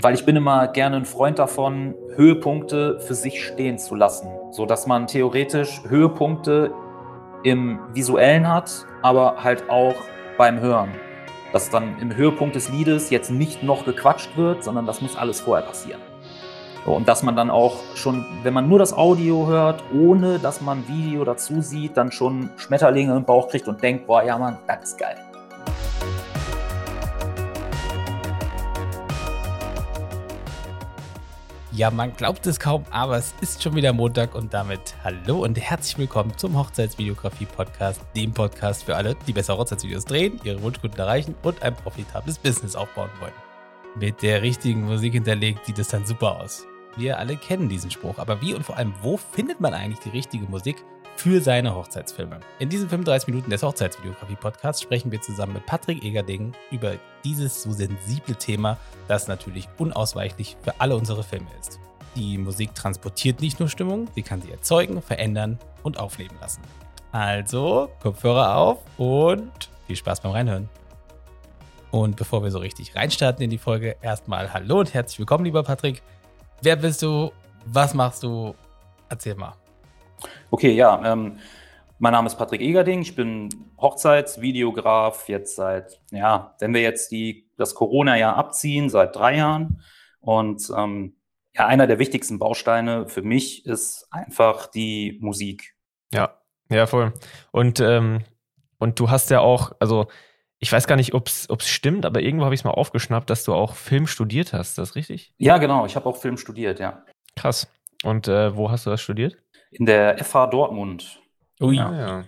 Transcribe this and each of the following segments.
Weil ich bin immer gerne ein Freund davon, Höhepunkte für sich stehen zu lassen, so dass man theoretisch Höhepunkte im visuellen hat, aber halt auch beim Hören. Dass dann im Höhepunkt des Liedes jetzt nicht noch gequatscht wird, sondern das muss alles vorher passieren. Und dass man dann auch schon, wenn man nur das Audio hört, ohne dass man Video dazu sieht, dann schon Schmetterlinge im Bauch kriegt und denkt, boah, ja Mann, das ist geil. Ja, man glaubt es kaum, aber es ist schon wieder Montag und damit hallo und herzlich willkommen zum Hochzeitsvideografie-Podcast, dem Podcast für alle, die bessere Hochzeitsvideos drehen, ihre Wunschkunden erreichen und ein profitables Business aufbauen wollen. Mit der richtigen Musik hinterlegt sieht es dann super aus. Wir alle kennen diesen Spruch, aber wie und vor allem, wo findet man eigentlich die richtige Musik für seine Hochzeitsfilme? In diesen 35 Minuten des Hochzeitsvideografie-Podcasts sprechen wir zusammen mit Patrick Egerding über dieses so sensible Thema, das natürlich unausweichlich für alle unsere Filme ist. Die Musik transportiert nicht nur Stimmung, sie kann sie erzeugen, verändern und aufleben lassen. Also, Kopfhörer auf und viel Spaß beim Reinhören. Und bevor wir so richtig reinstarten in die Folge, erstmal Hallo und herzlich willkommen, lieber Patrick. Wer bist du? Was machst du? Erzähl mal. Okay, ja. Ähm, mein Name ist Patrick Egerding. Ich bin Hochzeitsvideograf jetzt seit, ja, wenn wir jetzt die, das Corona-Jahr abziehen, seit drei Jahren. Und ähm, ja, einer der wichtigsten Bausteine für mich ist einfach die Musik. Ja, ja, voll. Und, ähm, und du hast ja auch, also ich weiß gar nicht, ob es stimmt, aber irgendwo habe ich es mal aufgeschnappt, dass du auch Film studiert hast. Ist das richtig? Ja, genau. Ich habe auch Film studiert, ja. Krass. Und äh, wo hast du das studiert? In der FH Dortmund. Ui. Ja. ja.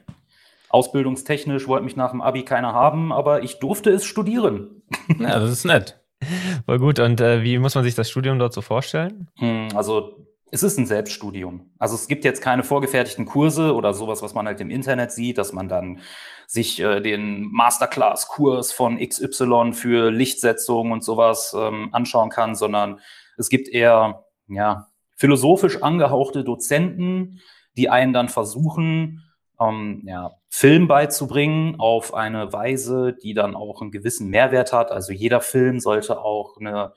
Ausbildungstechnisch wollte mich nach dem Abi keiner haben, aber ich durfte es studieren. Ja, das ist nett. Voll gut. Und äh, wie muss man sich das Studium dort so vorstellen? Hm, also es ist ein Selbststudium. Also es gibt jetzt keine vorgefertigten Kurse oder sowas, was man halt im Internet sieht, dass man dann sich äh, den Masterclass-Kurs von XY für Lichtsetzung und sowas ähm, anschauen kann, sondern es gibt eher ja, philosophisch angehauchte Dozenten, die einen dann versuchen, ähm, ja, Film beizubringen auf eine Weise, die dann auch einen gewissen Mehrwert hat. Also jeder Film sollte auch eine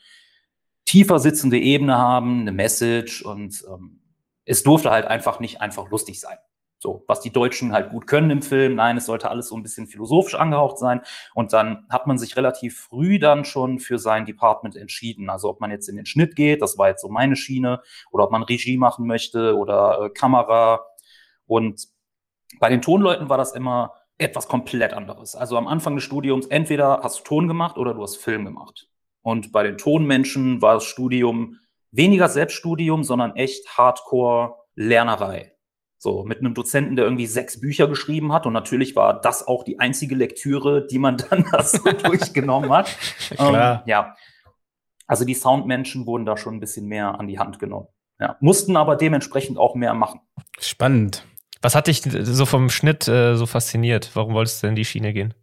tiefer sitzende Ebene haben, eine Message und ähm, es durfte halt einfach nicht einfach lustig sein. So, was die Deutschen halt gut können im Film. Nein, es sollte alles so ein bisschen philosophisch angehaucht sein. Und dann hat man sich relativ früh dann schon für sein Department entschieden. Also ob man jetzt in den Schnitt geht, das war jetzt so meine Schiene, oder ob man Regie machen möchte oder äh, Kamera. Und bei den Tonleuten war das immer etwas komplett anderes. Also am Anfang des Studiums, entweder hast du Ton gemacht oder du hast Film gemacht. Und bei den Tonmenschen war das Studium weniger Selbststudium, sondern echt Hardcore-Lernerei. So, mit einem Dozenten, der irgendwie sechs Bücher geschrieben hat. Und natürlich war das auch die einzige Lektüre, die man dann da so durchgenommen hat. Klar. Ähm, ja. Also die Soundmenschen wurden da schon ein bisschen mehr an die Hand genommen. Ja. Mussten aber dementsprechend auch mehr machen. Spannend. Was hat dich so vom Schnitt äh, so fasziniert? Warum wolltest du in die Schiene gehen?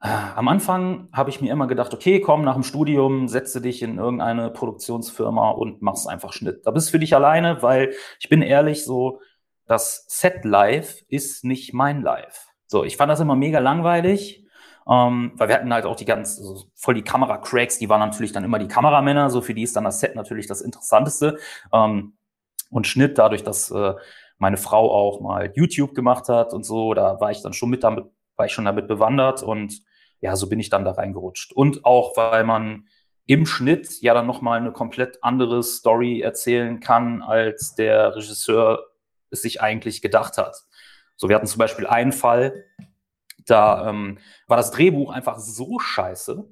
Am Anfang habe ich mir immer gedacht, okay, komm nach dem Studium, setze dich in irgendeine Produktionsfirma und mach's einfach Schnitt. Da bist du für dich alleine, weil ich bin ehrlich, so das Set Live ist nicht mein Live. So, ich fand das immer mega langweilig, ähm, weil wir hatten halt auch die ganz also voll die Kamera-Cracks, die waren natürlich dann immer die Kameramänner, so für die ist dann das Set natürlich das Interessanteste. Ähm, und Schnitt, dadurch, dass äh, meine Frau auch mal YouTube gemacht hat und so, da war ich dann schon mit damit war ich schon damit bewandert und ja, so bin ich dann da reingerutscht. Und auch, weil man im Schnitt ja dann nochmal eine komplett andere Story erzählen kann, als der Regisseur es sich eigentlich gedacht hat. So, wir hatten zum Beispiel einen Fall, da ähm, war das Drehbuch einfach so scheiße,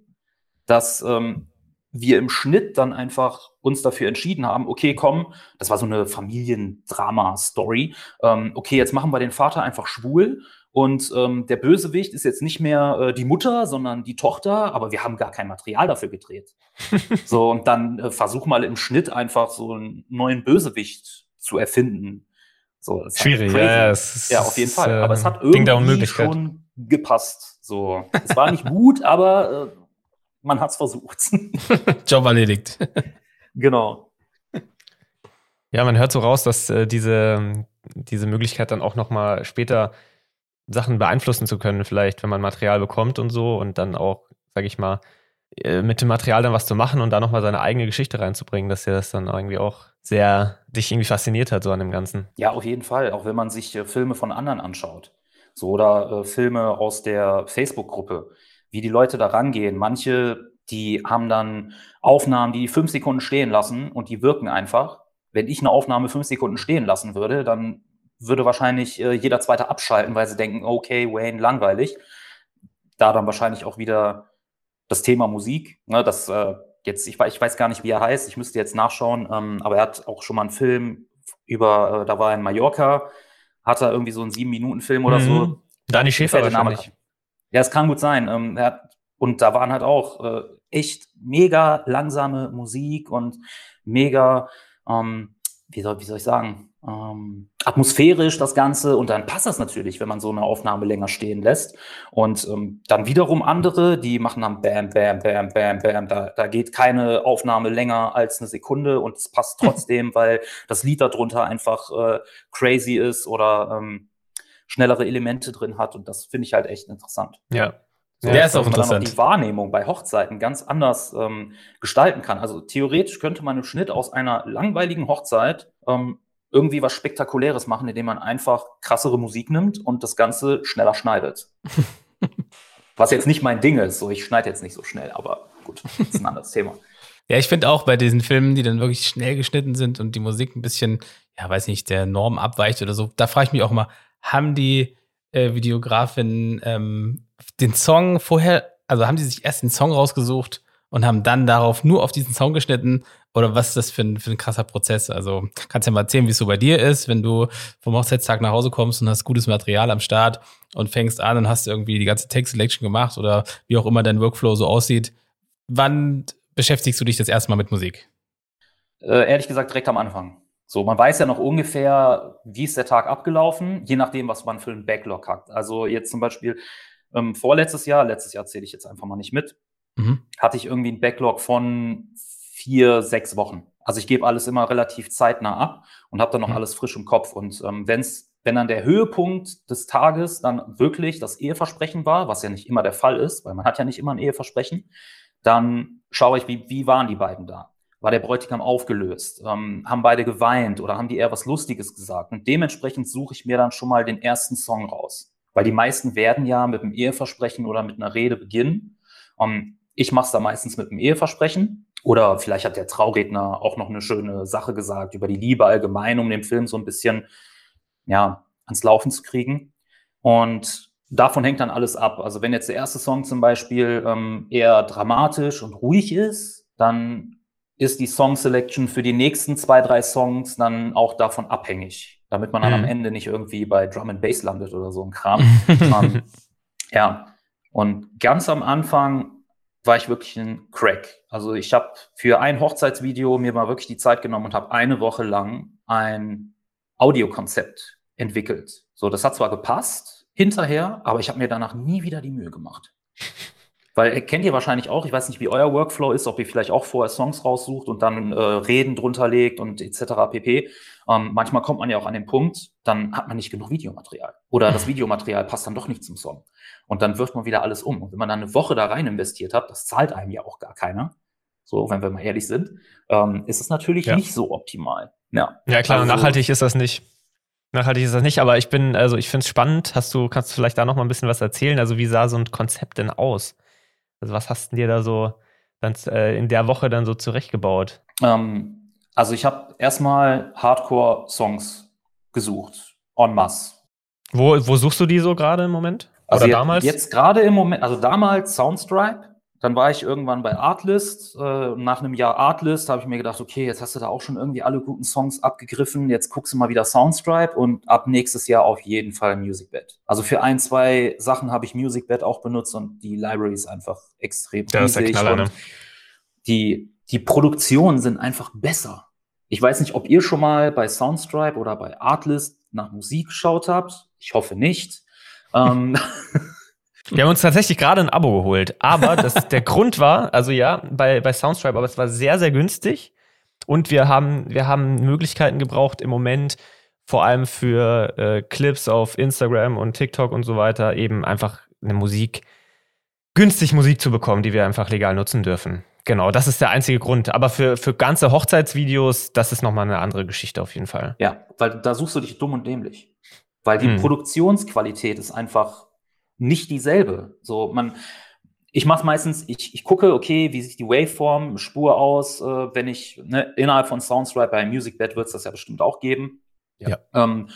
dass ähm, wir im Schnitt dann einfach uns dafür entschieden haben, okay, komm, das war so eine Familiendrama-Story, ähm, okay, jetzt machen wir den Vater einfach schwul und ähm, der Bösewicht ist jetzt nicht mehr äh, die Mutter, sondern die Tochter, aber wir haben gar kein Material dafür gedreht. so, und dann äh, versuch mal im Schnitt einfach so einen neuen Bösewicht zu erfinden. So, Schwierig, ja, ja, auf jeden Fall. Aber es hat äh, irgendwie schon gepasst. So, es war nicht gut, aber äh, man hat es versucht. Job erledigt. genau. Ja, man hört so raus, dass äh, diese, diese Möglichkeit dann auch noch mal später Sachen beeinflussen zu können, vielleicht, wenn man Material bekommt und so und dann auch, sag ich mal, äh, mit dem Material dann was zu machen und da nochmal seine eigene Geschichte reinzubringen, dass er das dann irgendwie auch sehr dich irgendwie fasziniert hat, so an dem Ganzen. Ja, auf jeden Fall. Auch wenn man sich äh, Filme von anderen anschaut. So oder äh, Filme aus der Facebook-Gruppe, wie die Leute da rangehen. Manche, die haben dann Aufnahmen, die fünf Sekunden stehen lassen und die wirken einfach. Wenn ich eine Aufnahme fünf Sekunden stehen lassen würde, dann würde wahrscheinlich äh, jeder zweite abschalten, weil sie denken, okay, Wayne, langweilig. Da dann wahrscheinlich auch wieder das Thema Musik, ne, das äh, jetzt, ich, ich, weiß gar nicht, wie er heißt, ich müsste jetzt nachschauen, ähm, aber er hat auch schon mal einen Film über, äh, da war er in Mallorca, hat er irgendwie so einen Sieben-Minuten-Film oder mhm. so. Dani Schäfer wahrscheinlich. Ja, es kann gut sein. Ähm, hat, und da waren halt auch äh, echt mega langsame Musik und mega, ähm, wie, soll, wie soll ich sagen, ähm, atmosphärisch das Ganze und dann passt das natürlich, wenn man so eine Aufnahme länger stehen lässt. Und ähm, dann wiederum andere, die machen dann Bam, Bam, Bam, Bam, Bam. Da, da geht keine Aufnahme länger als eine Sekunde und es passt trotzdem, weil das Lied darunter einfach äh, crazy ist oder ähm, schnellere Elemente drin hat. Und das finde ich halt echt interessant. Ja. So, der ist auch interessant. Man dann auch die Wahrnehmung bei Hochzeiten ganz anders ähm, gestalten kann. Also theoretisch könnte man im Schnitt aus einer langweiligen Hochzeit ähm, irgendwie was Spektakuläres machen, indem man einfach krassere Musik nimmt und das Ganze schneller schneidet. was jetzt nicht mein Ding ist, so ich schneide jetzt nicht so schnell, aber gut, das ist ein anderes Thema. Ja, ich finde auch bei diesen Filmen, die dann wirklich schnell geschnitten sind und die Musik ein bisschen, ja, weiß nicht, der Norm abweicht oder so, da frage ich mich auch mal, haben die äh, Videografinnen ähm, den Song vorher, also haben die sich erst den Song rausgesucht und haben dann darauf nur auf diesen Song geschnitten oder was ist das für ein, für ein krasser Prozess? Also kannst ja mal erzählen, wie es so bei dir ist, wenn du vom Hochzeitstag nach Hause kommst und hast gutes Material am Start und fängst an und hast irgendwie die ganze Text Selection gemacht oder wie auch immer dein Workflow so aussieht. Wann beschäftigst du dich das erste Mal mit Musik? Äh, ehrlich gesagt, direkt am Anfang. So, man weiß ja noch ungefähr, wie ist der Tag abgelaufen, je nachdem, was man für einen Backlog hat. Also jetzt zum Beispiel ähm, vorletztes Jahr, letztes Jahr zähle ich jetzt einfach mal nicht mit, mhm. hatte ich irgendwie einen Backlog von vier, sechs Wochen. Also ich gebe alles immer relativ zeitnah ab und habe dann noch mhm. alles frisch im Kopf. Und ähm, wenn's, wenn dann der Höhepunkt des Tages dann wirklich das Eheversprechen war, was ja nicht immer der Fall ist, weil man hat ja nicht immer ein Eheversprechen, dann schaue ich, wie, wie waren die beiden da? War der Bräutigam aufgelöst? Ähm, haben beide geweint oder haben die eher was Lustiges gesagt? Und dementsprechend suche ich mir dann schon mal den ersten Song raus. Weil die meisten werden ja mit einem Eheversprechen oder mit einer Rede beginnen. Ähm, ich mache es da meistens mit einem Eheversprechen oder vielleicht hat der Trauredner auch noch eine schöne Sache gesagt über die Liebe allgemein, um den Film so ein bisschen ja, ans Laufen zu kriegen. Und davon hängt dann alles ab. Also wenn jetzt der erste Song zum Beispiel ähm, eher dramatisch und ruhig ist, dann ist die Song Selection für die nächsten zwei, drei Songs dann auch davon abhängig, damit man dann mhm. am Ende nicht irgendwie bei Drum and Bass landet oder so ein Kram. um, ja. Und ganz am Anfang war ich wirklich ein Crack. Also ich habe für ein Hochzeitsvideo mir mal wirklich die Zeit genommen und habe eine Woche lang ein Audiokonzept entwickelt. So, das hat zwar gepasst hinterher, aber ich habe mir danach nie wieder die Mühe gemacht. Weil kennt ihr wahrscheinlich auch, ich weiß nicht, wie euer Workflow ist, ob ihr vielleicht auch vorher Songs raussucht und dann äh, Reden drunter legt und etc. pp. Ähm, manchmal kommt man ja auch an den Punkt, dann hat man nicht genug Videomaterial. Oder das Videomaterial passt dann doch nicht zum Song. Und dann wirft man wieder alles um. Und wenn man dann eine Woche da rein investiert hat, das zahlt einem ja auch gar keiner. So, wenn wir mal ehrlich sind, ähm, ist es natürlich ja. nicht so optimal. Ja, ja klar, also, nachhaltig ist das nicht. Nachhaltig ist das nicht, aber ich bin, also ich finde es spannend. Hast du, kannst du vielleicht da noch mal ein bisschen was erzählen? Also, wie sah so ein Konzept denn aus? Also was hast du dir da so dann, äh, in der Woche dann so zurechtgebaut? Ähm, also ich habe erstmal Hardcore-Songs gesucht, en masse. Wo, wo suchst du die so gerade im Moment? Also Oder damals? Jetzt gerade im Moment, also damals Soundstripe, dann war ich irgendwann bei Artlist. Äh, nach einem Jahr Artlist habe ich mir gedacht, okay, jetzt hast du da auch schon irgendwie alle guten Songs abgegriffen. Jetzt guckst du mal wieder Soundstripe und ab nächstes Jahr auf jeden Fall MusicBed. Also für ein, zwei Sachen habe ich MusicBed auch benutzt und die Library ist einfach extrem ja, riesig. Knaller, ne? die, die Produktionen sind einfach besser. Ich weiß nicht, ob ihr schon mal bei Soundstripe oder bei Artlist nach Musik geschaut habt. Ich hoffe nicht. ähm, Wir haben uns tatsächlich gerade ein Abo geholt, aber das, der Grund war, also ja, bei, bei Soundstripe, aber es war sehr, sehr günstig und wir haben, wir haben Möglichkeiten gebraucht im Moment, vor allem für äh, Clips auf Instagram und TikTok und so weiter, eben einfach eine Musik günstig Musik zu bekommen, die wir einfach legal nutzen dürfen. Genau, das ist der einzige Grund. Aber für, für ganze Hochzeitsvideos, das ist nochmal eine andere Geschichte auf jeden Fall. Ja, weil da suchst du dich dumm und dämlich. Weil die Hm. Produktionsqualität ist einfach nicht dieselbe. So, man, ich mache meistens, ich, ich gucke, okay, wie sieht die Waveform, Spur aus, äh, wenn ich ne, innerhalb von Soundstripe bei MusicBed wird es das ja bestimmt auch geben. Ja. Ähm,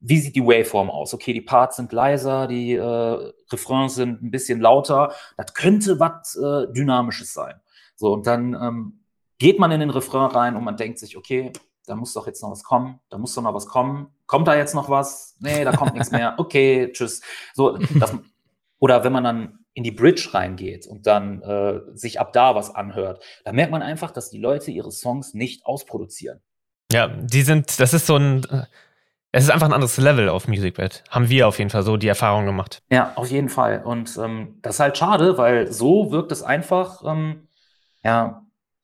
wie sieht die Waveform aus? Okay, die Parts sind leiser, die äh, Refrains sind ein bisschen lauter. Das könnte was äh, Dynamisches sein. So, und dann ähm, geht man in den Refrain rein und man denkt sich, okay, da muss doch jetzt noch was kommen, da muss doch noch was kommen. Kommt da jetzt noch was? Nee, da kommt nichts mehr. Okay, tschüss. So, das, oder wenn man dann in die Bridge reingeht und dann äh, sich ab da was anhört, da merkt man einfach, dass die Leute ihre Songs nicht ausproduzieren. Ja, die sind, das ist so ein, äh, es ist einfach ein anderes Level auf MusicBed. Haben wir auf jeden Fall so die Erfahrung gemacht. Ja, auf jeden Fall. Und ähm, das ist halt schade, weil so wirkt es einfach, ähm, ja,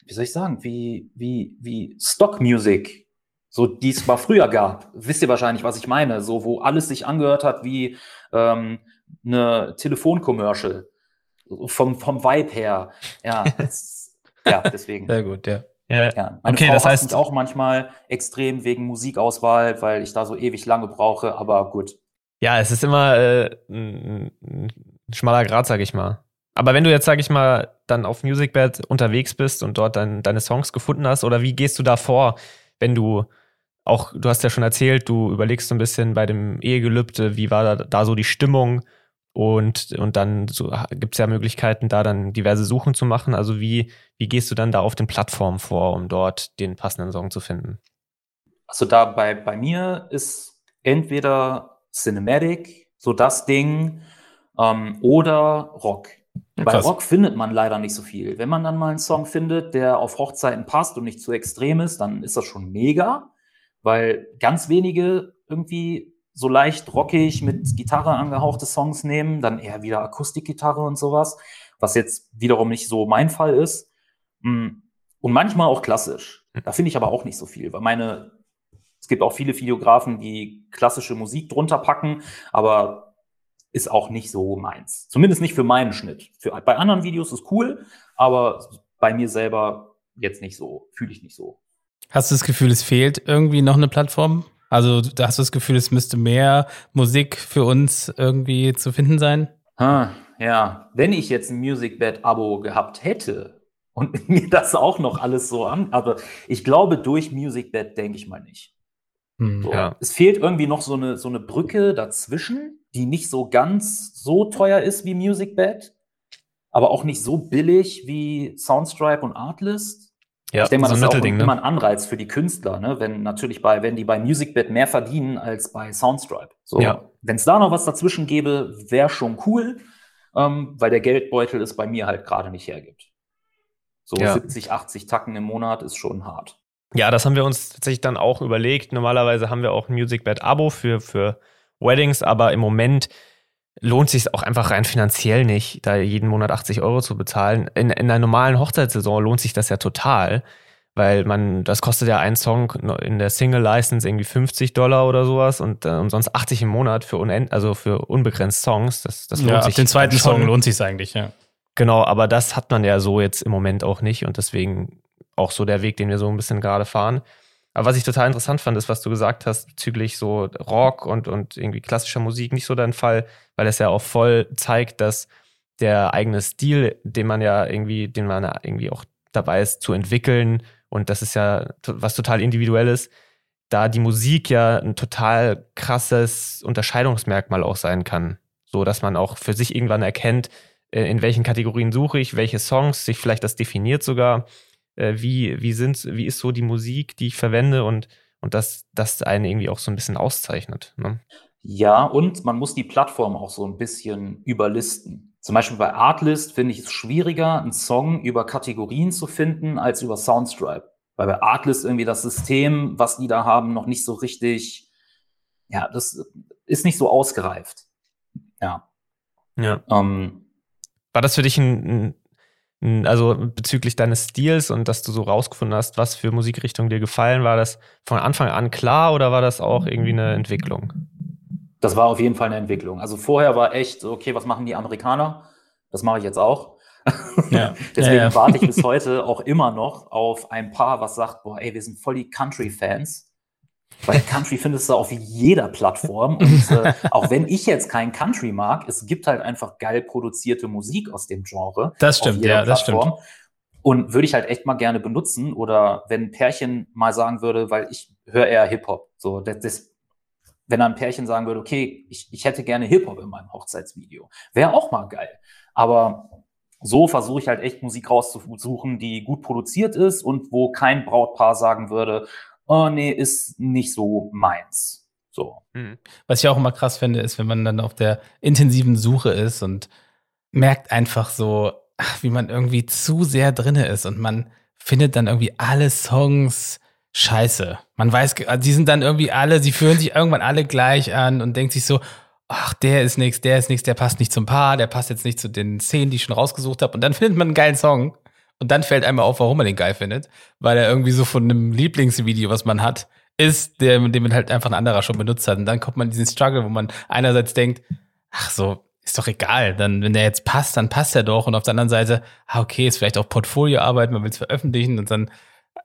wie soll ich sagen, wie, wie, wie Stock-Music, so die es mal früher gab. Wisst ihr wahrscheinlich, was ich meine? So, wo alles sich angehört hat wie ähm, eine Telefoncommercial. Vom, vom Vibe her. Ja, das, ja deswegen. Sehr gut, ja. Ja, Ja, meine Okay, Frau das heißt- mich auch manchmal extrem wegen Musikauswahl, weil ich da so ewig lange brauche, aber gut. ja es ist immer äh, ein, ein schmaler Grad, sag ich mal. Aber wenn du jetzt, sag ich mal, dann auf MusicBed unterwegs bist und dort dein, deine Songs gefunden hast, oder wie gehst du da vor, wenn du auch, du hast ja schon erzählt, du überlegst so ein bisschen bei dem Ehegelübde, wie war da, da so die Stimmung und, und dann so, gibt es ja Möglichkeiten, da dann diverse Suchen zu machen. Also wie, wie gehst du dann da auf den Plattformen vor, um dort den passenden Song zu finden? Also da bei, bei mir ist entweder Cinematic, so das Ding, ähm, oder Rock. Bei Krass. Rock findet man leider nicht so viel. Wenn man dann mal einen Song findet, der auf Hochzeiten passt und nicht zu extrem ist, dann ist das schon mega, weil ganz wenige irgendwie so leicht rockig mit Gitarre angehauchte Songs nehmen, dann eher wieder Akustikgitarre und sowas, was jetzt wiederum nicht so mein Fall ist. Mm, Und manchmal auch klassisch. Da finde ich aber auch nicht so viel, weil meine, es gibt auch viele Videografen, die klassische Musik drunter packen, aber ist auch nicht so meins. Zumindest nicht für meinen Schnitt. Für, bei anderen Videos ist cool, aber bei mir selber jetzt nicht so, fühle ich nicht so. Hast du das Gefühl, es fehlt irgendwie noch eine Plattform? Also da hast du das Gefühl, es müsste mehr Musik für uns irgendwie zu finden sein? Ah, ja, wenn ich jetzt ein MusicBed-Abo gehabt hätte und mir das auch noch alles so an, aber ich glaube, durch MusicBed denke ich mal nicht. Hm. So. Ja. Es fehlt irgendwie noch so eine, so eine Brücke dazwischen, die nicht so ganz so teuer ist wie MusicBed, aber auch nicht so billig wie Soundstripe und Artlist. Ja, ich denke mal, so das ist auch Mittelding, immer ne? ein Anreiz für die Künstler, ne? wenn natürlich bei, wenn die bei MusicBed mehr verdienen als bei Soundstripe. So, Ja. wenn es da noch was dazwischen gäbe, wäre schon cool, ähm, weil der Geldbeutel es bei mir halt gerade nicht hergibt. So Ja. 70, 80 Tacken im Monat ist schon hart. Ja, das haben wir uns tatsächlich dann auch überlegt. Normalerweise haben wir auch ein MusicBed-Abo für, für Weddings, aber im Moment lohnt sich auch einfach rein finanziell nicht, da jeden Monat 80 Euro zu bezahlen. In, in einer normalen Hochzeitssaison lohnt sich das ja total, weil man, das kostet ja ein Song in der Single-License irgendwie 50 Dollar oder sowas und äh, umsonst 80 im Monat für unend, also für unbegrenzt Songs. Das, das lohnt Ja, sich. ab den zweiten schon. Song lohnt sich eigentlich, ja. Genau, aber das hat man ja so jetzt im Moment auch nicht und deswegen auch so der Weg, den wir so ein bisschen gerade fahren. Aber was ich total interessant fand, ist, was du gesagt hast bezüglich so Rock und, und irgendwie klassischer Musik nicht so dein Fall, weil es ja auch voll zeigt, dass der eigene Stil, den man ja irgendwie, den man ja irgendwie auch dabei ist zu entwickeln und das ist ja was total individuelles, da die Musik ja ein total krasses Unterscheidungsmerkmal auch sein kann, so dass man auch für sich irgendwann erkennt, äh, in welchen Kategorien suche ich, welche Songs, sich vielleicht das definiert sogar, äh, wie, wie, sind, wie ist so die Musik, die ich verwende und, und dass das einen irgendwie auch so ein bisschen auszeichnet. Ne? Ja, und man muss die Plattform auch so ein bisschen überlisten. Zum Beispiel bei Artlist finde ich es schwieriger, einen Song über Kategorien zu finden, als über Soundstripe. Weil bei Artlist irgendwie das System, was die da haben, noch nicht so richtig, ja, das ist nicht so ausgereift. Ja. Ja. Ähm, War das für dich ein, ein, ein, also bezüglich deines Stils und dass du so rausgefunden hast, was für Musikrichtungen dir gefallen, war das von Anfang an klar oder war das auch irgendwie eine Entwicklung? Das war auf jeden Fall eine Entwicklung. Also vorher war echt, so, okay, was machen die Amerikaner? Das mache ich jetzt auch. Ja. Deswegen Ja, ja. warte ich bis heute auch immer noch auf ein Paar, was sagt, boah, ey, wir sind voll die Country-Fans. Weil Country findest du auf jeder Plattform. Und äh, auch wenn ich jetzt kein Country mag, es gibt halt einfach geil produzierte Musik aus dem Genre. Das stimmt, ja, das stimmt. Plattform. Und würde ich halt echt mal gerne benutzen. Oder wenn ein Pärchen mal sagen würde, weil ich höre eher Hip-Hop. So, das, das, wenn ein Pärchen sagen würde, okay, ich, ich hätte gerne Hip-Hop in meinem Hochzeitsvideo. Wäre auch mal geil. Aber so versuche ich halt echt Musik rauszusuchen, die gut produziert ist und wo kein Brautpaar sagen würde, oh nee, ist nicht so meins. So. Mhm. Was ich auch immer krass finde, ist, wenn man dann auf der intensiven Suche ist und merkt einfach so, wie man irgendwie zu sehr drinne ist und man findet dann irgendwie alle Songs scheiße. Man weiß, also die sind dann irgendwie alle, sie fühlen sich irgendwann alle gleich an und denkt sich so, ach, der ist nix, der ist nix, der passt nicht zum Paar, der passt jetzt nicht zu den Szenen, die ich schon rausgesucht habe. Und dann findet man einen geilen Song und dann fällt einem auf, warum man den geil findet, weil er irgendwie so von einem Lieblingsvideo, was man hat, ist, der, den man halt einfach ein anderer schon benutzt hat. Und dann kommt man in diesen Struggle, wo man einerseits denkt, ach so, ist doch egal. Dann, wenn der jetzt passt, dann passt er doch. Und auf der anderen Seite, ah, okay, ist vielleicht auch Portfolioarbeit, man will es veröffentlichen. Und dann,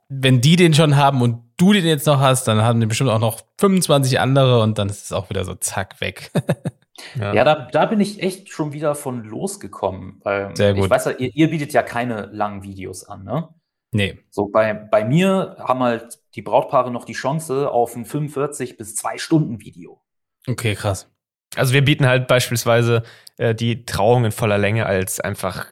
wenn die den schon haben und du den jetzt noch hast, dann haben die bestimmt auch noch 25 andere und dann ist es auch wieder so zack weg. Ja. Ja, da, da bin ich echt schon wieder von losgekommen. Weil Sehr gut. Ich weiß ja, ihr, ihr bietet ja keine langen Videos an, ne? nee. So, bei, bei mir haben halt die Brautpaare noch die Chance auf ein 45 bis 2 Stunden Video. Okay, krass. Also wir bieten halt beispielsweise äh, die Trauung in voller Länge als einfach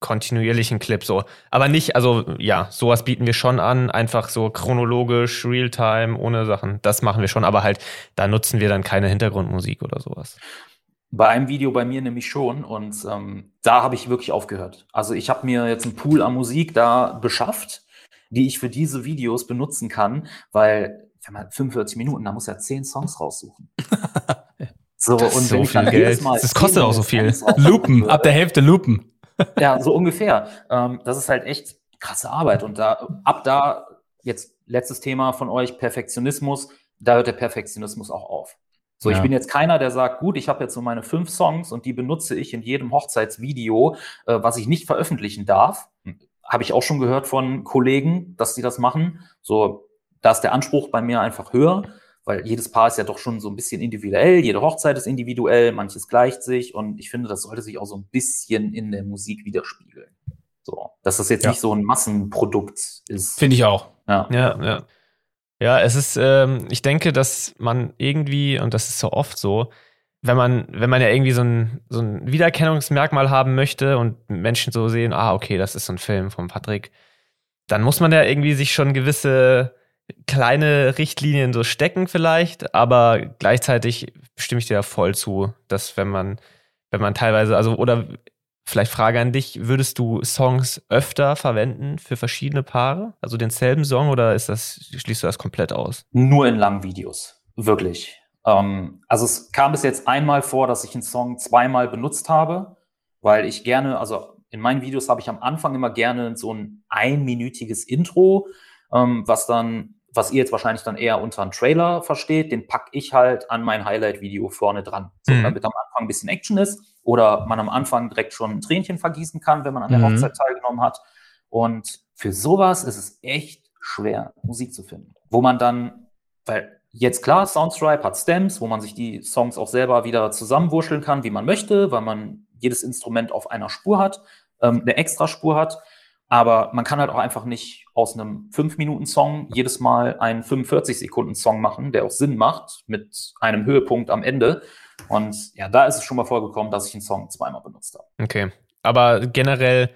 kontinuierlichen Clip so. Aber nicht, also ja, sowas bieten wir schon an, einfach so chronologisch, Realtime, ohne Sachen. Das machen wir schon, aber halt, da nutzen wir dann keine Hintergrundmusik oder sowas. Bei einem Video bei mir nämlich schon und ähm, da habe ich wirklich aufgehört. Also ich habe mir jetzt einen Pool an Musik da beschafft, die ich für diese Videos benutzen kann, weil wenn man 45 Minuten, da muss er 10 Songs raussuchen. So, Das und so viel Geld. Das kostet 10 auch so viel. Lupen, ab der Hälfte Lupen. Ja, so ungefähr. Ähm, das ist halt echt krasse Arbeit. Und da, ab da, jetzt letztes Thema von euch, Perfektionismus, da hört der Perfektionismus auch auf. So, Ja. ich bin jetzt keiner, der sagt, gut, ich habe jetzt so meine fünf Songs und die benutze ich in jedem Hochzeitsvideo, äh, was ich nicht veröffentlichen darf. Habe ich auch schon gehört von Kollegen, dass die das machen. So, da ist der Anspruch bei mir einfach höher, weil jedes Paar ist ja doch schon so ein bisschen individuell, jede Hochzeit ist individuell, manches gleicht sich und ich finde, das sollte sich auch so ein bisschen in der Musik widerspiegeln. So, dass das jetzt Ja. nicht so ein Massenprodukt ist. Finde ich auch. Ja. Ja, ja. Ja, es ist, ähm, ich denke, dass man irgendwie, und das ist so oft so, wenn man, wenn man ja irgendwie so ein, so ein Wiedererkennungsmerkmal haben möchte und Menschen so sehen, ah, okay, das ist so ein Film von Patrick, dann muss man ja irgendwie sich schon gewisse kleine Richtlinien so stecken vielleicht, aber gleichzeitig stimme ich dir da voll zu, dass wenn man, wenn man teilweise, also, oder vielleicht Frage an dich, würdest du Songs öfter verwenden für verschiedene Paare? Also denselben Song oder ist das, schließt du das komplett aus? Nur in langen Videos. Wirklich. Ähm, also es kam bis jetzt einmal vor, dass ich einen Song zweimal benutzt habe, weil ich gerne, also in meinen Videos habe ich am Anfang immer gerne so ein einminütiges Intro, ähm, was dann, was ihr jetzt wahrscheinlich dann eher unter einen Trailer versteht, den packe ich halt an mein Highlight-Video vorne dran. So, Mhm. damit am Anfang ein bisschen Action ist oder man am Anfang direkt schon ein Tränchen vergießen kann, wenn man an der Mhm. Hochzeit teilgenommen hat. Und für sowas ist es echt schwer, Musik zu finden. Wo man dann, weil jetzt klar, Soundstripe hat Stems, wo man sich die Songs auch selber wieder zusammenwurscheln kann, wie man möchte, weil man jedes Instrument auf einer Spur hat, ähm, eine extra Spur hat. Aber man kann halt auch einfach nicht aus einem 5-Minuten-Song jedes Mal einen 45-Sekunden-Song machen, der auch Sinn macht, mit einem Höhepunkt am Ende. Und ja, da ist es schon mal vorgekommen, dass ich einen Song zweimal benutzt habe. Okay. Aber generell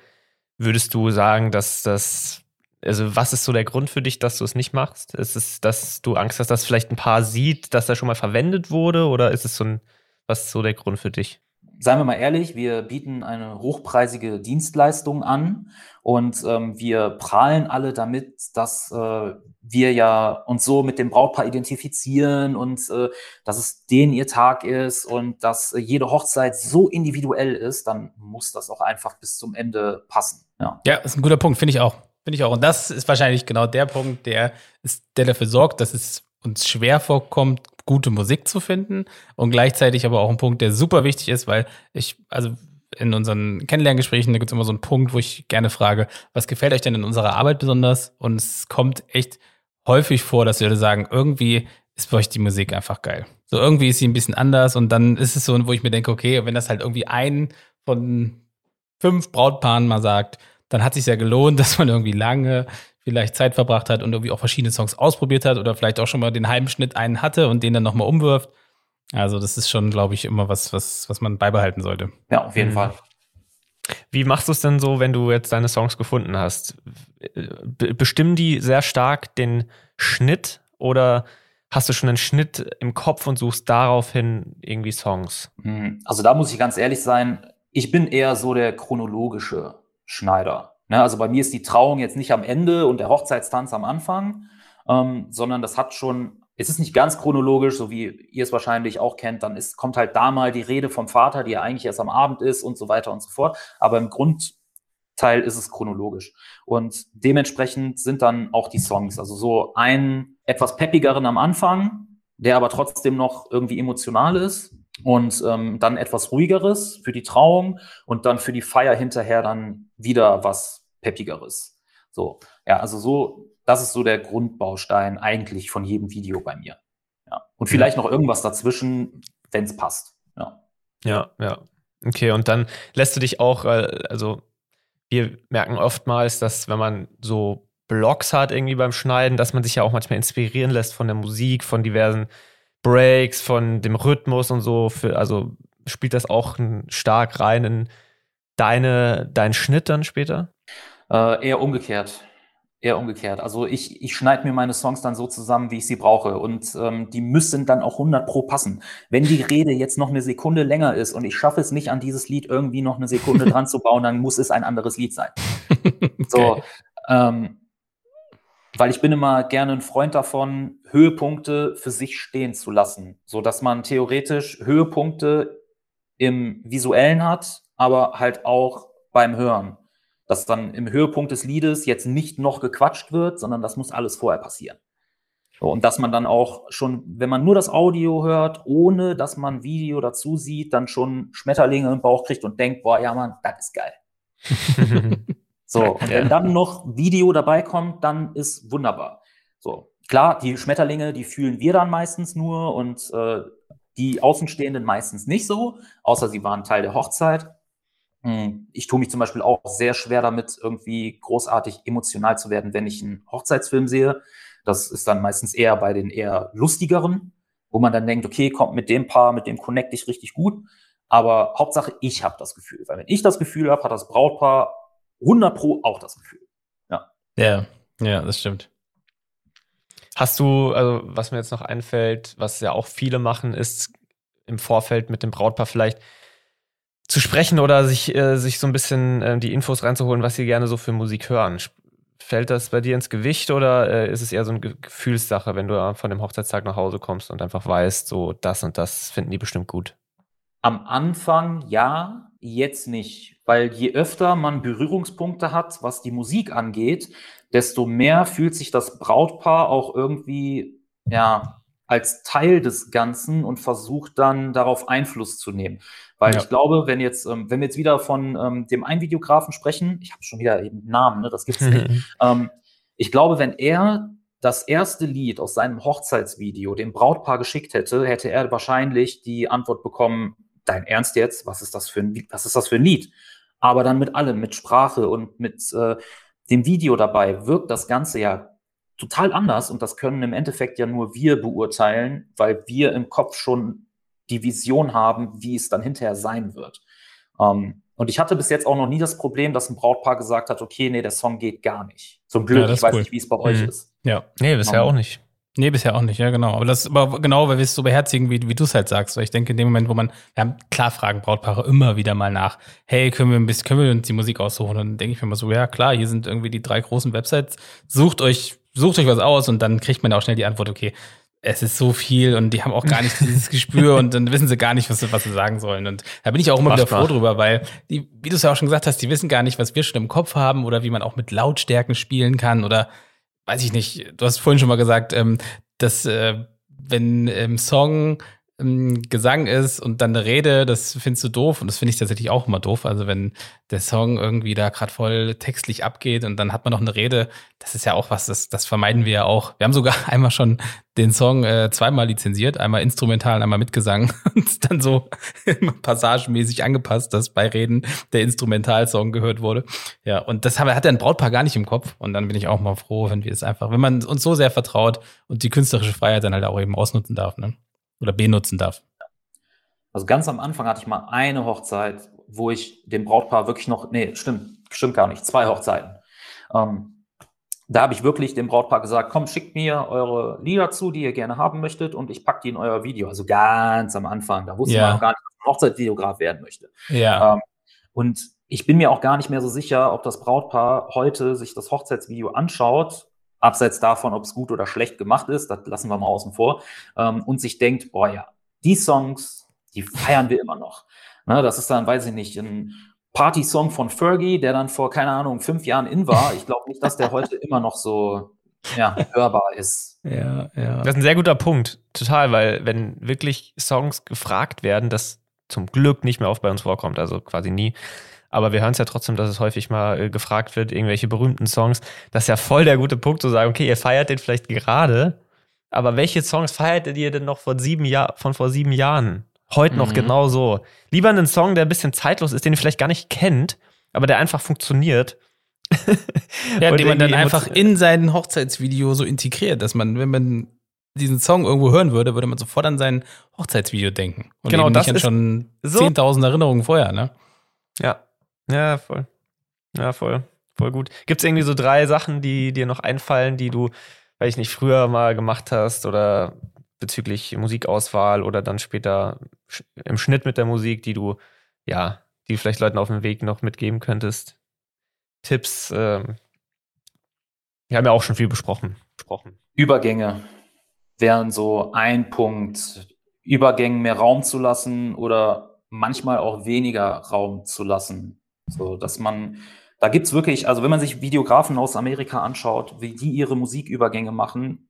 würdest du sagen, dass das, also was ist so der Grund für dich, dass du es nicht machst? Ist es, dass du Angst hast, dass vielleicht ein Paar sieht, dass er schon mal verwendet wurde? Oder ist es so ein, was ist so der Grund für dich? Seien wir mal ehrlich, wir bieten eine hochpreisige Dienstleistung an und ähm, wir prahlen alle damit, dass äh, wir ja uns so mit dem Brautpaar identifizieren und äh, dass es denen ihr Tag ist und dass äh, jede Hochzeit so individuell ist, dann muss das auch einfach bis zum Ende passen. Ja. Ja, ist ein guter Punkt, finde ich auch. Finde ich auch. Und das ist wahrscheinlich genau der Punkt, der, ist, der dafür sorgt, dass es uns schwer vorkommt, gute Musik zu finden. Und gleichzeitig aber auch ein Punkt, der super wichtig ist, weil ich, also in unseren Kennenlerngesprächen, da gibt es immer so einen Punkt, wo ich gerne frage, was gefällt euch denn in unserer Arbeit besonders? Und es kommt echt häufig vor, dass wir sagen, irgendwie ist bei euch die Musik einfach geil. So irgendwie ist sie ein bisschen anders und dann ist es so, wo ich mir denke, okay, wenn das halt irgendwie ein von fünf Brautpaaren mal sagt, dann hat sich ja gelohnt, dass man irgendwie lange vielleicht Zeit verbracht hat und irgendwie auch verschiedene Songs ausprobiert hat oder vielleicht auch schon mal den halben Schnitt einen hatte und den dann nochmal umwirft. Also das ist schon, glaube ich, immer was, was, was man beibehalten sollte. Ja, auf jeden mhm. Fall. Wie machst du es denn so, wenn du jetzt deine Songs gefunden hast? Bestimmen die sehr stark den Schnitt oder hast du schon einen Schnitt im Kopf und suchst daraufhin irgendwie Songs? Mhm. Also da muss ich ganz ehrlich sein, ich bin eher so der chronologische Schneider. Ne? Also bei mir ist die Trauung jetzt nicht am Ende und der Hochzeitstanz am Anfang, ähm, sondern das hat schon es ist nicht ganz chronologisch, so wie ihr es wahrscheinlich auch kennt, dann ist, kommt halt da mal die Rede vom Vater, die ja eigentlich erst am Abend ist und so weiter und so fort. Aber im Grundteil ist es chronologisch. Und dementsprechend sind dann auch die Songs, also so einen etwas peppigeren am Anfang, der aber trotzdem noch irgendwie emotional ist und ähm, dann etwas ruhigeres für die Trauung und dann für die Feier hinterher dann wieder was peppigeres. So, ja, also so das ist so der Grundbaustein eigentlich von jedem Video bei mir. Ja. Und vielleicht noch irgendwas dazwischen, wenn es passt. Ja. ja, ja. Okay, und dann lässt du dich auch, äh, also wir merken oftmals, dass wenn man so Blogs hat irgendwie beim Schneiden, dass man sich ja auch manchmal inspirieren lässt von der Musik, von diversen Breaks, von dem Rhythmus und so. Für, also spielt das auch stark rein in deine, deinen Schnitt dann später? Äh, eher umgekehrt. Eher umgekehrt. Also ich, ich schneide mir meine Songs dann so zusammen, wie ich sie brauche. Und ähm, die müssen dann auch 100 pro passen. Wenn die Rede jetzt noch eine Sekunde länger ist und ich schaffe es nicht, an dieses Lied irgendwie noch eine Sekunde dran zu bauen, dann muss es ein anderes Lied sein. okay. So, ähm, weil ich bin immer gerne ein Freund davon, Höhepunkte für sich stehen zu lassen. So dass man theoretisch Höhepunkte im Visuellen hat, aber halt auch beim Hören dass dann im Höhepunkt des Liedes jetzt nicht noch gequatscht wird, sondern das muss alles vorher passieren. So, und dass man dann auch schon, wenn man nur das Audio hört, ohne dass man Video dazu sieht, dann schon Schmetterlinge im Bauch kriegt und denkt, boah, ja Mann, das ist geil. so, und wenn dann noch Video dabei kommt, dann ist wunderbar. So, klar, die Schmetterlinge, die fühlen wir dann meistens nur und äh, die Außenstehenden meistens nicht so, außer sie waren Teil der Hochzeit. Hm, ich tue mich zum Beispiel auch sehr schwer damit, irgendwie großartig emotional zu werden, wenn ich einen Hochzeitsfilm sehe. Das ist dann meistens eher bei den eher lustigeren, wo man dann denkt, okay, kommt mit dem Paar, mit dem connecte ich richtig gut. Aber Hauptsache, ich habe das Gefühl. Weil wenn ich das Gefühl habe, hat das Brautpaar 100 Pro auch das Gefühl. Ja. Ja, ja, das stimmt. Hast du, also was mir jetzt noch einfällt, was ja auch viele machen, ist im Vorfeld mit dem Brautpaar vielleicht zu sprechen oder sich, äh, sich so ein bisschen äh, die Infos reinzuholen, was sie gerne so für Musik hören. Fällt das bei dir ins Gewicht oder äh, ist es eher so eine Gefühlssache, wenn du von dem Hochzeitstag nach Hause kommst und einfach weißt, so das und das finden die bestimmt gut? Am Anfang ja, jetzt nicht. Weil je öfter man Berührungspunkte hat, was die Musik angeht, desto mehr fühlt sich das Brautpaar auch irgendwie, ja, als Teil des Ganzen und versucht dann darauf Einfluss zu nehmen. Weil ja. ich glaube, wenn jetzt, ähm, wenn wir jetzt wieder von ähm, dem einen Videografen sprechen, ich habe schon wieder eben Namen, ne, das gibt's nicht. ähm, ich glaube, wenn er das erste Lied aus seinem Hochzeitsvideo dem Brautpaar geschickt hätte, hätte er wahrscheinlich die Antwort bekommen: Dein Ernst jetzt? Was ist das für ein, was ist das für ein Lied? Aber dann mit allem, mit Sprache und mit äh, dem Video dabei wirkt das Ganze ja total anders und das können im Endeffekt ja nur wir beurteilen, weil wir im Kopf schon die Vision haben, wie es dann hinterher sein wird. Ähm, und ich hatte bis jetzt auch noch nie das Problem, dass ein Brautpaar gesagt hat, okay, nee, der Song geht gar nicht. Zum Glück, ja, ich weiß cool. nicht, wie es bei mhm. euch ist. Ja, nee, bisher um, auch nicht. Nee, bisher auch nicht, ja, genau. Aber das aber genau, weil wir es so beherzigen, wie, wie du es halt sagst. Weil ich denke, in dem Moment, wo man, wir haben klar fragen Brautpaare immer wieder mal nach, hey, können wir ein bisschen, können wir uns die Musik aussuchen? Und dann denke ich mir mal so, ja klar, hier sind irgendwie die drei großen Websites, sucht euch sucht euch was aus und dann kriegt man auch schnell die Antwort, okay, es ist so viel und die haben auch gar nicht dieses Gespür und dann wissen sie gar nicht, was, was sie sagen sollen. Und da bin ich auch immer wieder froh drüber, weil, die, wie du es ja auch schon gesagt hast, die wissen gar nicht, was wir schon im Kopf haben oder wie man auch mit Lautstärken spielen kann oder weiß ich nicht. Du hast vorhin schon mal gesagt, ähm, dass äh, wenn im Song ähm, Gesang ist und dann eine Rede, das findest du doof und das finde ich tatsächlich auch immer doof. Also wenn der Song irgendwie da gerade voll textlich abgeht und dann hat man noch eine Rede, das ist ja auch was, das, das vermeiden wir ja auch. Wir haben sogar einmal schon den Song äh, zweimal lizenziert, einmal instrumental, einmal mit Gesang und dann so passagenmäßig angepasst, dass bei Reden der Instrumentalsong gehört wurde. Ja, und das hat ein Brautpaar gar nicht im Kopf und dann bin ich auch mal froh, wenn wir es einfach, wenn man uns so sehr vertraut und die künstlerische Freiheit dann halt auch eben ausnutzen darf, ne? Oder benutzen darf? Also ganz am Anfang hatte ich mal eine Hochzeit, wo ich dem Brautpaar wirklich noch, nee, stimmt, stimmt gar nicht, zwei Hochzeiten. Ähm, da habe ich wirklich dem Brautpaar gesagt, komm, schickt mir eure Lieder zu, die ihr gerne haben möchtet und ich packe die in euer Video. Also ganz am Anfang, da wusste ja. man noch gar nicht, dass man Hochzeitsvideograf werden möchte. Ja. Ähm, und ich bin mir auch gar nicht mehr so sicher, ob das Brautpaar heute sich das Hochzeitsvideo anschaut abseits davon, ob es gut oder schlecht gemacht ist, das lassen wir mal außen vor, ähm, und sich denkt, boah ja, die Songs, die feiern wir immer noch. Ne, das ist dann, weiß ich nicht, ein Party-Song von Fergie, der dann vor, keine Ahnung, fünf Jahren in war. Ich glaube nicht, dass der heute immer noch so ja, hörbar ist. Ja, ja. Das ist ein sehr guter Punkt. Total, weil wenn wirklich Songs gefragt werden, das zum Glück nicht mehr oft bei uns vorkommt, also quasi nie, aber wir hören es ja trotzdem, dass es häufig mal äh, gefragt wird, irgendwelche berühmten Songs. Das ist ja voll der gute Punkt zu sagen, okay, ihr feiert den vielleicht gerade, aber welche Songs feiert ihr denn noch von, sieben Jahr, von vor sieben Jahren? Heute noch mhm. genau so. Lieber einen Song, der ein bisschen zeitlos ist, den ihr vielleicht gar nicht kennt, aber der einfach funktioniert. ja, den man dann einfach in sein Hochzeitsvideo so integriert, dass man, wenn man diesen Song irgendwo hören würde, würde man sofort an sein Hochzeitsvideo denken. Und genau, das ist schon so 10.000 Erinnerungen vorher, ne? Ja, ja, voll. Ja, voll. Voll gut. Gibt es irgendwie so drei Sachen, die dir noch einfallen, die du, weil ich nicht früher mal gemacht hast oder bezüglich Musikauswahl oder dann später im Schnitt mit der Musik, die du, ja, die vielleicht Leuten auf dem Weg noch mitgeben könntest? Tipps. Ähm, wir haben ja auch schon viel besprochen. besprochen. Übergänge wären so ein Punkt. Übergängen mehr Raum zu lassen oder manchmal auch weniger Raum zu lassen. So, dass man, da gibt es wirklich, also wenn man sich Videografen aus Amerika anschaut, wie die ihre Musikübergänge machen,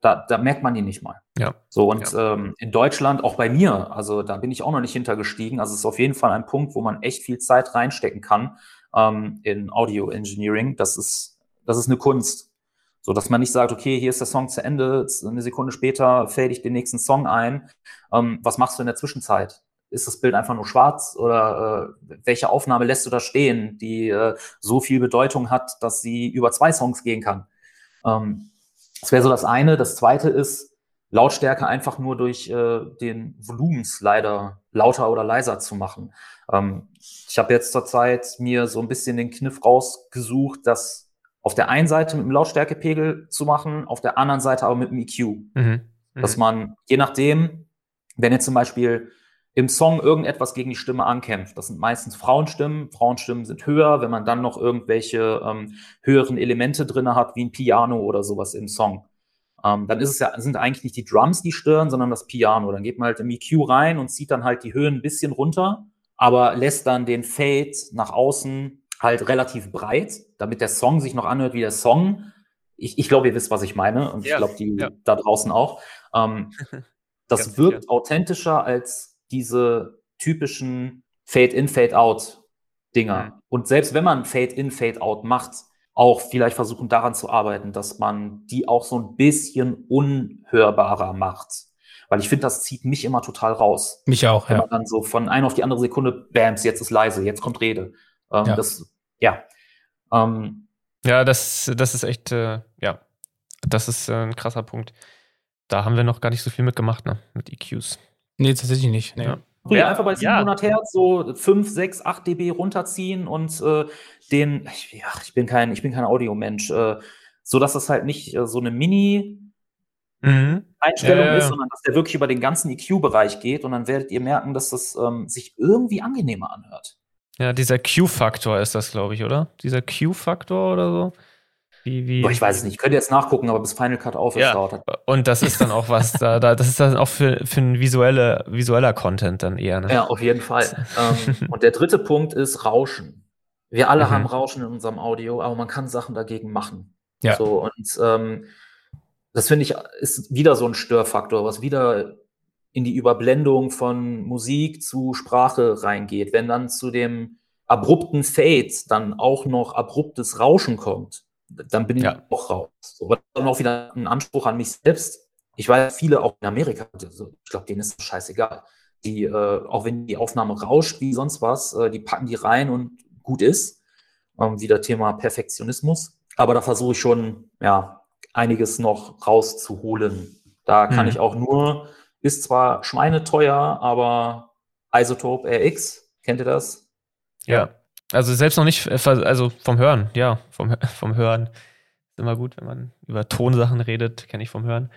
da, da merkt man die nicht mal. Ja. So, und ja. ähm, in Deutschland, auch bei mir, also da bin ich auch noch nicht hintergestiegen. Also es ist auf jeden Fall ein Punkt, wo man echt viel Zeit reinstecken kann ähm, in Audio Engineering. Das ist, das ist eine Kunst. So dass man nicht sagt, okay, hier ist der Song zu Ende, eine Sekunde später fällt ich den nächsten Song ein. Ähm, was machst du in der Zwischenzeit? Ist das Bild einfach nur schwarz oder äh, welche Aufnahme lässt du da stehen, die äh, so viel Bedeutung hat, dass sie über zwei Songs gehen kann? Ähm, das wäre so das eine. Das zweite ist, Lautstärke einfach nur durch äh, den Volumenslider lauter oder leiser zu machen. Ähm, ich habe jetzt zur Zeit mir so ein bisschen den Kniff rausgesucht, das auf der einen Seite mit dem Lautstärkepegel zu machen, auf der anderen Seite aber mit dem EQ. Mhm. Mhm. Dass man, je nachdem, wenn jetzt zum Beispiel im Song irgendetwas gegen die Stimme ankämpft. Das sind meistens Frauenstimmen. Frauenstimmen sind höher, wenn man dann noch irgendwelche ähm, höheren Elemente drin hat, wie ein Piano oder sowas im Song. Ähm, dann ist es ja, sind eigentlich nicht die Drums, die stören, sondern das Piano. Dann geht man halt im EQ rein und zieht dann halt die Höhen ein bisschen runter, aber lässt dann den Fade nach außen halt relativ breit, damit der Song sich noch anhört wie der Song. Ich, ich glaube, ihr wisst, was ich meine. Und ja, ich glaube, die ja. da draußen auch. Ähm, das wirkt authentischer als diese typischen Fade-in, Fade-out-Dinger. Mhm. Und selbst wenn man Fade-in, Fade-out macht, auch vielleicht versuchen daran zu arbeiten, dass man die auch so ein bisschen unhörbarer macht. Weil ich finde, das zieht mich immer total raus. Mich auch, wenn ja. man dann so von einer auf die andere Sekunde, bams, jetzt ist leise, jetzt kommt Rede. Ähm, ja. Das, ja. Ähm, ja, das, das ist echt, äh, ja, das ist äh, ein krasser Punkt. Da haben wir noch gar nicht so viel mitgemacht, ne, mit EQs. Nee, tatsächlich nicht. Nee. Ja. Ja, einfach bei 700 ja. Hertz so 5, 6, 8 dB runterziehen und äh, den, ja, ich bin kein, ich bin kein Audiomensch, äh, so dass das halt nicht äh, so eine Mini mhm. Einstellung ja, ist, sondern dass der wirklich über den ganzen EQ-Bereich geht und dann werdet ihr merken, dass das ähm, sich irgendwie angenehmer anhört. Ja, dieser Q-Faktor ist das, glaube ich, oder? Dieser Q-Faktor oder so. Wie, wie, ich weiß es nicht. Ich könnte jetzt nachgucken, aber bis Final Cut auf ist, ja. dauert Und das ist dann auch was, da, da, das ist dann auch für, für ein visuelle, visueller Content dann eher. Ne? Ja, auf jeden Fall. ähm, und der dritte Punkt ist Rauschen. Wir alle mhm. haben Rauschen in unserem Audio, aber man kann Sachen dagegen machen. Ja. So, und ähm, das finde ich ist wieder so ein Störfaktor, was wieder in die Überblendung von Musik zu Sprache reingeht, wenn dann zu dem abrupten Fade dann auch noch abruptes Rauschen kommt, dann bin ich ja. auch raus. So, aber dann auch wieder ein Anspruch an mich selbst. Ich weiß, viele auch in Amerika, also ich glaube, denen ist das scheißegal. Die, äh, auch wenn die Aufnahme rauscht wie sonst was, äh, die packen die rein und gut ist. Ähm, wieder Thema Perfektionismus. Aber da versuche ich schon, ja, einiges noch rauszuholen. Da kann hm. ich auch nur ist zwar schweineteuer, aber Isotope RX, kennt ihr das? Ja. Also selbst noch nicht, äh, also vom Hören, ja, vom, vom Hören. Ist immer gut, wenn man über Tonsachen redet, kenne ich vom Hören.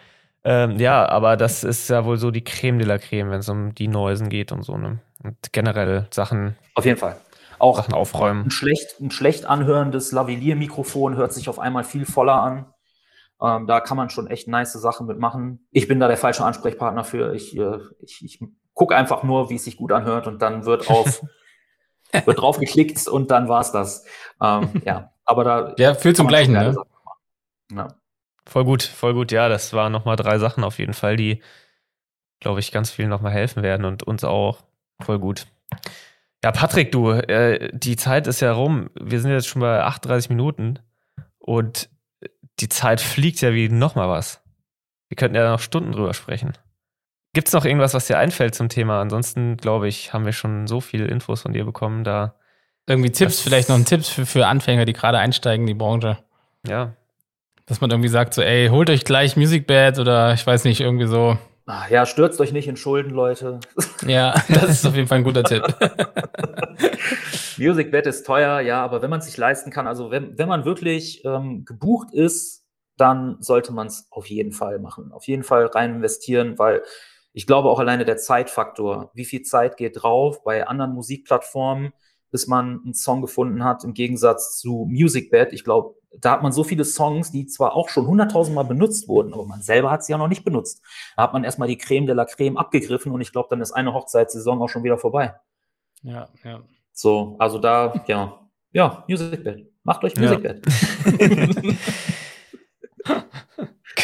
Ähm, ja, aber das ist ja wohl so die Creme de la Creme, wenn es um die Neusen geht und so. Ne? Und generell Sachen. Auf jeden Fall. Auch Sachen aufräumen. Ein schlecht, ein schlecht anhörendes Lavalier-Mikrofon hört sich auf einmal viel voller an. Ähm, da kann man schon echt nice Sachen mitmachen. Ich bin da der falsche Ansprechpartner für. Ich, äh, ich, ich gucke einfach nur, wie es sich gut anhört und dann wird auf wird drauf geklickt und dann war's das. Ähm, ja, aber da. Ja, fühlt zum Gleichen, ne? Ja. Voll gut, voll gut. Ja, das waren nochmal drei Sachen auf jeden Fall, die, glaube ich, ganz vielen nochmal helfen werden und uns auch. Voll gut. Ja, Patrick, du, äh, die Zeit ist ja rum. Wir sind jetzt schon bei 38 Minuten und die Zeit fliegt ja wie nochmal was. Wir könnten ja noch Stunden drüber sprechen. Gibt es noch irgendwas, was dir einfällt zum Thema? Ansonsten, glaube ich, haben wir schon so viele Infos von dir bekommen. Da irgendwie Tipps, vielleicht noch ein Tipps für, für Anfänger, die gerade einsteigen in die Branche. Ja. Dass man irgendwie sagt, so, ey, holt euch gleich Music Bed oder ich weiß nicht, irgendwie so. Ach, ja, stürzt euch nicht in Schulden, Leute. Ja, das ist auf jeden Fall ein guter Tipp. Music Bed ist teuer, ja, aber wenn man es sich leisten kann, also wenn, wenn man wirklich ähm, gebucht ist, dann sollte man es auf jeden Fall machen. Auf jeden Fall rein investieren, weil ich glaube auch alleine der Zeitfaktor, wie viel Zeit geht drauf bei anderen Musikplattformen, bis man einen Song gefunden hat, im Gegensatz zu MusicBed. Ich glaube, da hat man so viele Songs, die zwar auch schon hunderttausendmal benutzt wurden, aber man selber hat sie ja noch nicht benutzt. Da hat man erstmal die Creme de la Creme abgegriffen und ich glaube, dann ist eine Hochzeitssaison auch schon wieder vorbei. Ja, ja. So, also da, ja, ja, Musicbed. Macht euch Musicbed. Ja.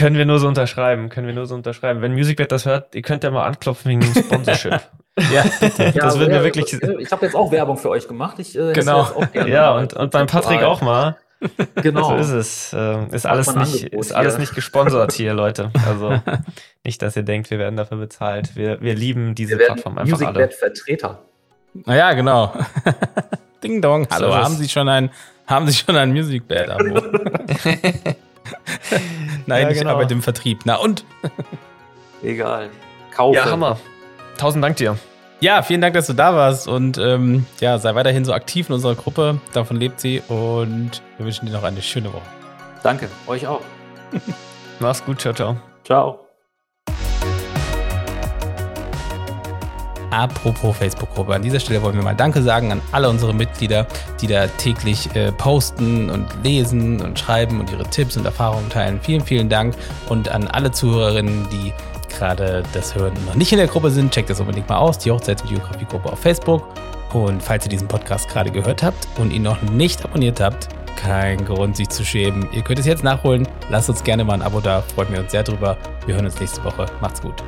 können wir nur so unterschreiben, können wir nur so unterschreiben. Wenn Musicbed das hört, ihr könnt ja mal anklopfen wegen dem Sponsorship. ja, bitte. Ja, das wird ja, mir wirklich. Ich habe jetzt auch Werbung für euch gemacht. Ich, äh, genau. ja, und, und beim Patrick auch mal. Genau. So ist es. Äh, ist alles, nicht, ist alles nicht gesponsert hier, Leute. Also nicht, dass ihr denkt, wir werden dafür bezahlt. Wir, wir lieben diese wir Plattform einfach Music alle. Vertreter. Naja, genau. Ding Dong. Hallo, so haben Sie schon ein, haben Sie schon ein Music Bed Abo? Nein, ja, ich genau. arbeite im Vertrieb. Na und? Egal. Kaufe. Ja, Hammer. Tausend Dank dir. Ja, vielen Dank, dass du da warst und ähm, ja, sei weiterhin so aktiv in unserer Gruppe. Davon lebt sie und wir wünschen dir noch eine schöne Woche. Danke, euch auch. Mach's gut, ciao, ciao. Ciao. Apropos Facebook-Gruppe, an dieser Stelle wollen wir mal Danke sagen an alle unsere Mitglieder, die da täglich äh, posten und lesen und schreiben und ihre Tipps und Erfahrungen teilen. Vielen, vielen Dank und an alle Zuhörerinnen, die gerade das hören und noch nicht in der Gruppe sind, checkt das unbedingt mal aus, die Hochzeitsvideografie-Gruppe auf Facebook. Und falls ihr diesen Podcast gerade gehört habt und ihn noch nicht abonniert habt, kein Grund, sich zu schämen. Ihr könnt es jetzt nachholen. Lasst uns gerne mal ein Abo da, freut mich uns sehr drüber. Wir hören uns nächste Woche. Macht's gut.